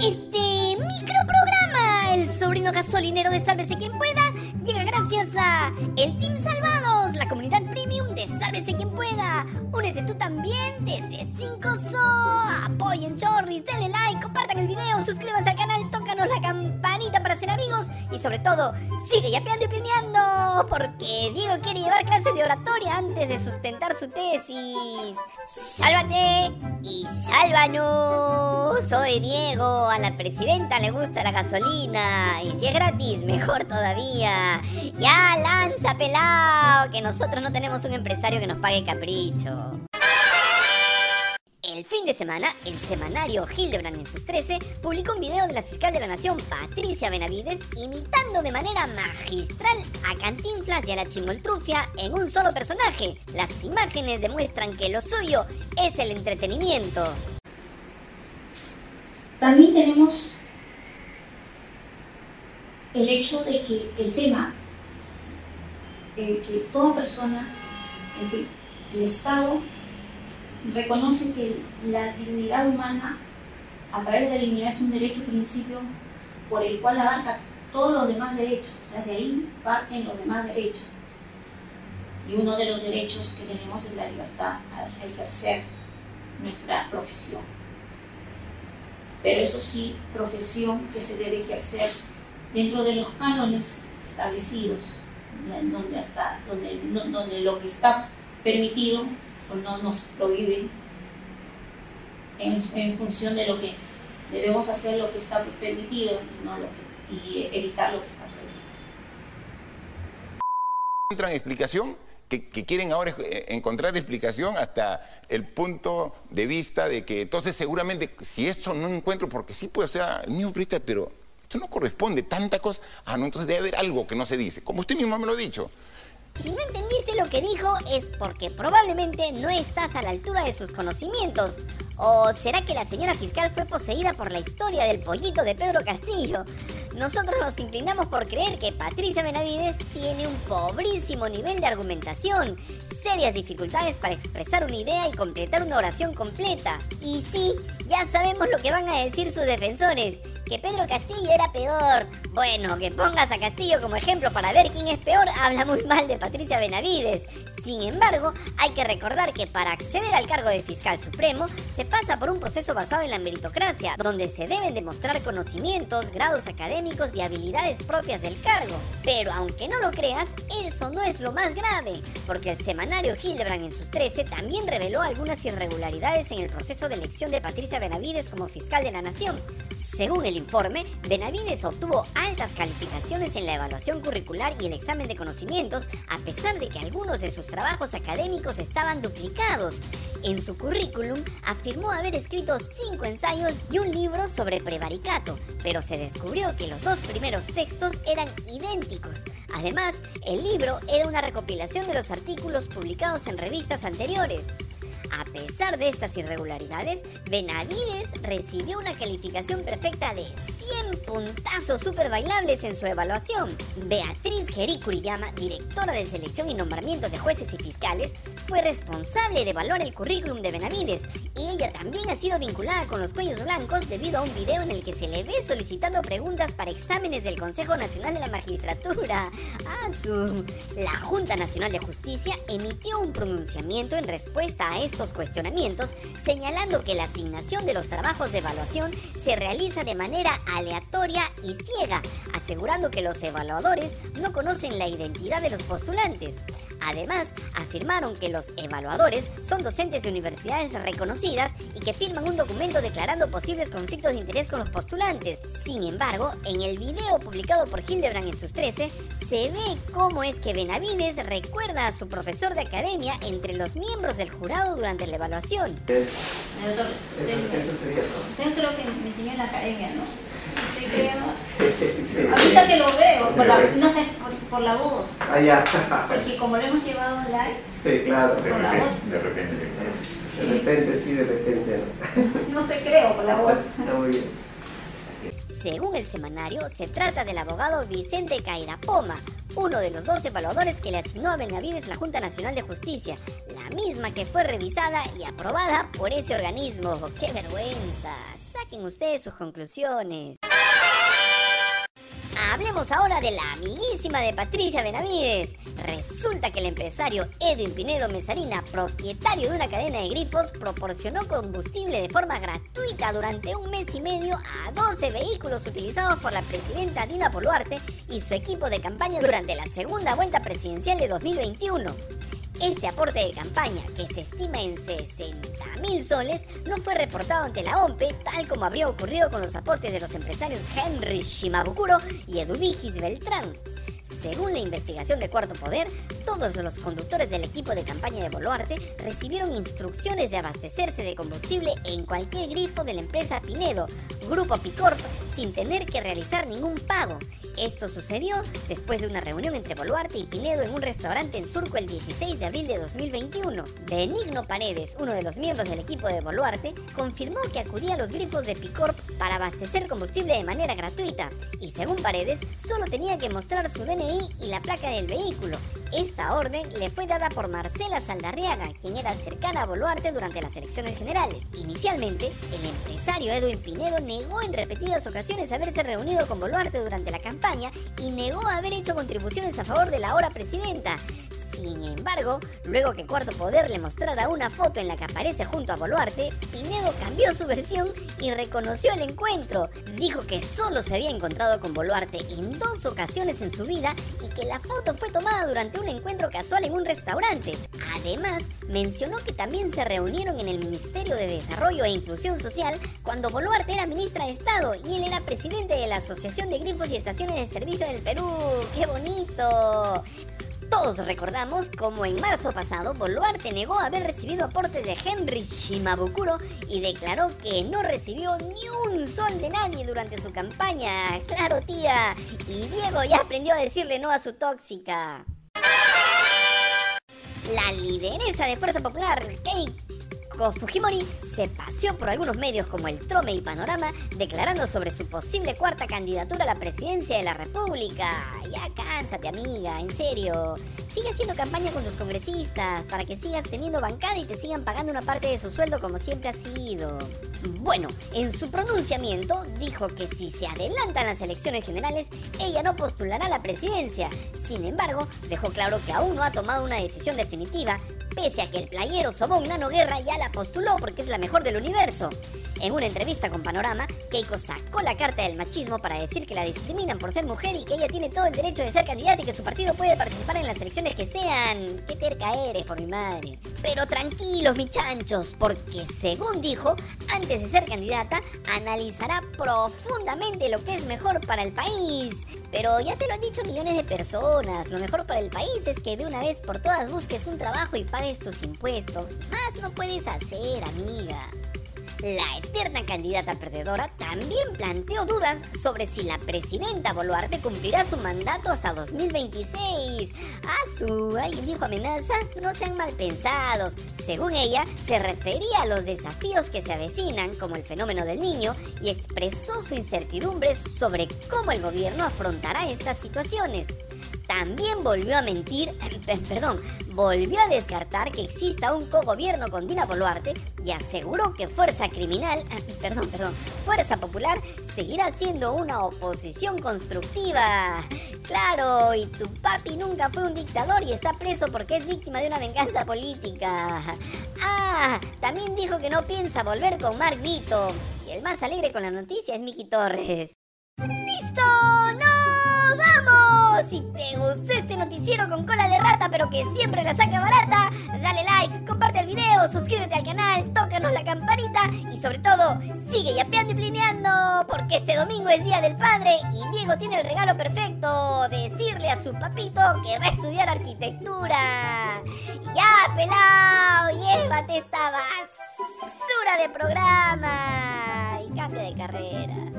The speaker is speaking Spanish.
Este microprograma, el sobrino gasolinero de Sálvese quien pueda, llega gracias a el Team premium Sálvese quien pueda. Únete tú también desde 5 So. Apoyen Chorris, denle like, compartan el video, suscríbanse al canal, tócanos la campanita para ser amigos y sobre todo, sigue yapeando y planeando, porque Diego quiere llevar clase de oratoria antes de sustentar su tesis. ¡Sálvate! Y sálvanos. Soy Diego, a la presidenta le gusta la gasolina y si es gratis, mejor todavía. Ya lanza pelao, que nosotros no tenemos un empresario que nos pague capricho. El fin de semana, el semanario Hildebrand en sus 13 publicó un video de la fiscal de la Nación, Patricia Benavides, imitando de manera magistral a Cantinflas y a la Chimoltrufia en un solo personaje. Las imágenes demuestran que lo suyo es el entretenimiento. También tenemos el hecho de que el tema, el que toda persona, el, Estado, reconoce que la dignidad humana, a través de la dignidad, es un derecho principio por el cual abarca todos los demás derechos. O sea, de ahí parten los demás derechos. Y uno de los derechos que tenemos es la libertad a ejercer nuestra profesión. Pero eso sí, profesión que se debe ejercer dentro de los cánones establecidos, donde, hasta, donde, donde lo que está permitido o no nos prohíbe en, en, función de lo que debemos hacer lo que está permitido y, no lo que, y evitar lo que está prohibido. ¿Encuentran explicación? Que, que, quieren ahora encontrar explicación hasta el punto de vista de que entonces seguramente si esto no encuentro, porque sí puede ser el mismo pero esto no corresponde, tanta cosa, ah no, entonces debe haber algo que no se dice, como usted mismo me lo ha dicho. Si no entendiste lo que dijo es porque probablemente no estás a la altura de sus conocimientos. ¿O será que la señora fiscal fue poseída por la historia del pollito de Pedro Castillo? Nosotros nos inclinamos por creer que Patricia Benavides tiene un pobrísimo nivel de argumentación, serias dificultades para expresar una idea y completar una oración completa. Y sí, ya sabemos lo que van a decir sus defensores, que Pedro Castillo era peor. Bueno, que pongas a Castillo como ejemplo para ver quién es peor, habla muy mal de Patricia Benavides. Sin embargo, hay que recordar que para acceder al cargo de fiscal supremo se pasa por un proceso basado en la meritocracia, donde se deben demostrar conocimientos, grados académicos y habilidades propias del cargo. Pero aunque no lo creas, eso no es lo más grave, porque el semanario Hildebrand en sus 13 también reveló algunas irregularidades en el proceso de elección de Patricia Benavides como fiscal de la nación. Según el informe, Benavides obtuvo altas calificaciones en la evaluación curricular y el examen de conocimientos, a pesar de que algunos de sus trabajos académicos estaban duplicados. En su currículum afirmó haber escrito cinco ensayos y un libro sobre prevaricato, pero se descubrió que los dos primeros textos eran idénticos. Además, el libro era una recopilación de los artículos publicados en revistas anteriores. Pesar de estas irregularidades, Benavides recibió una calificación perfecta de 100 puntazos super bailables en su evaluación. Beatriz Geri Kuriyama, directora de selección y nombramiento de jueces y fiscales, fue responsable de evaluar el currículum de Benavides y ella también ha sido vinculada con los cuellos blancos debido a un video en el que se le ve solicitando preguntas para exámenes del Consejo Nacional de la Magistratura. Ah, su... La Junta Nacional de Justicia emitió un pronunciamiento en respuesta a estos cuestionamientos, señalando que la asignación de los trabajos de evaluación se realiza de manera aleatoria y ciega, asegurando que los evaluadores no conocen la identidad de los postulantes. Además, afirmaron que los evaluadores son docentes de universidades reconocidas y que firman un documento declarando posibles conflictos de interés con los postulantes. Sin embargo, en el video publicado por Hildebrand en sus 13, se ve cómo es que Benavides recuerda a su profesor de academia entre los miembros del jurado durante la evaluación. Doctor, usted creo que me enseñó en la academia, ¿no? Sí, creo. Ahorita que lo veo, por la, no sé, por, la voz. Ah, ya. Porque como lo hemos llevado live, Sí, claro. por la voz. De repente. De repente, sí, de repente. No sé, creo, por la voz. Está muy bien. Según el semanario, se trata del abogado Vicente Cairapoma, uno de los dos evaluadores que le asignó a Benavides la Junta Nacional de Justicia, la misma que fue revisada y aprobada por ese organismo. ¡Qué vergüenza! saquen ustedes sus conclusiones. Hablemos ahora de la amiguísima de Patricia Benavides. Resulta que el empresario Edwin Pinedo Mesarina, propietario de una cadena de grifos, proporcionó combustible de forma gratuita durante un mes y medio a 12 vehículos utilizados por la presidenta Dina Boluarte y su equipo de campaña durante la segunda vuelta presidencial de 2021. Este aporte de campaña, que se estima en 60 mil soles, no fue reportado ante la OMPE, tal como habría ocurrido con los aportes de los empresarios Henry Shimabukuro y Eduvigis Beltrán. Según la investigación de Cuarto Poder, todos los conductores del equipo de campaña de Boluarte recibieron instrucciones de abastecerse de combustible en cualquier grifo de la empresa Pinedo, Grupo Picorp, sin tener que realizar ningún pago. Esto sucedió después de una reunión entre Boluarte y Pinedo en un restaurante en Surco el 16 de abril de 2021. Benigno Paredes, uno de los miembros del equipo de Boluarte, confirmó que acudía a los grifos de Picorp para abastecer combustible de manera gratuita y según Paredes solo tenía que mostrar su DNI y la placa del vehículo. Esta orden le fue dada por Marcela Saldarriaga, quien era cercana a Boluarte durante las elecciones generales. Inicialmente, el empresario Edwin Pinedo negó en repetidas ocasiones haberse reunido con Boluarte durante la campaña y negó haber hecho contribuciones a favor de la ahora presidenta. Sin embargo, luego que Cuarto Poder le mostrara una foto en la que aparece junto a Boluarte, Pinedo cambió su versión y reconoció el encuentro. Dijo que solo se había encontrado con Boluarte en dos ocasiones en su vida y que la foto fue tomada durante un encuentro casual en un restaurante. Además, mencionó que también se reunieron en el Ministerio de Desarrollo e Inclusión Social cuando Boluarte era ministra de Estado y él era presidente de la Asociación de Grifos y Estaciones de Servicio del Perú. ¡Qué bonito! Todos recordamos cómo en marzo pasado Boluarte negó haber recibido aportes de Henry Shimabukuro y declaró que no recibió ni un sol de nadie durante su campaña. Claro, tía. Y Diego ya aprendió a decirle no a su tóxica. La lideresa de Fuerza Popular, Fujimori, se paseó por algunos medios como el Trome y Panorama declarando sobre su posible cuarta candidatura a la presidencia de la República. Ya cánsate, amiga, en serio. Sigue haciendo campaña con tus congresistas para que sigas teniendo bancada y te sigan pagando una parte de su sueldo como siempre ha sido. Bueno, en su pronunciamiento dijo que si se adelantan las elecciones generales, ella no postulará a la presidencia. Sin embargo, dejó claro que aún no ha tomado una decisión definitiva, pese a que el playero Sobón Nano Guerra ya la postuló porque es la mejor del universo. En una entrevista con Panorama, Keiko sacó la carta del machismo para decir que la discriminan por ser mujer y que ella tiene todo el derecho de ser candidata y que su partido puede participar en las elecciones que sean. Qué terca eres, por mi madre. Pero tranquilos, mis chanchos, porque según dijo, antes de ser candidata, analizará profundamente lo que es mejor para el país. Pero ya te lo han dicho millones de personas, lo mejor para el país es que de una vez por todas busques un trabajo y pagues tus impuestos. Más no puedes hacer, amiga. La eterna candidata perdedora también planteó dudas sobre si la presidenta Boluarte cumplirá su mandato hasta 2026. ¿Ah, su? ¿Alguien dijo amenaza? No sean mal pensados. Según ella, se refería a los desafíos que se avecinan, como el fenómeno del niño, y expresó su incertidumbre sobre cómo el gobierno afrontará estas situaciones también volvió a mentir, perdón, volvió a descartar que exista un cogobierno con Dina Boluarte y aseguró que Fuerza Criminal, perdón, perdón, Fuerza Popular seguirá siendo una oposición constructiva. Claro, y tu papi nunca fue un dictador y está preso porque es víctima de una venganza política. Ah, también dijo que no piensa volver con Mark Vito. Y el más alegre con la noticia es Miki Torres. ¡Listo! Si te gustó este noticiero con cola de rata, pero que siempre la saca barata, dale like, comparte el video, suscríbete al canal, tócanos la campanita y sobre todo, sigue yapeando y plineando, porque este domingo es Día del Padre y Diego tiene el regalo perfecto, decirle a su papito que va a estudiar arquitectura. Ya, pelao, llévate esta basura de programa y cambia de carrera.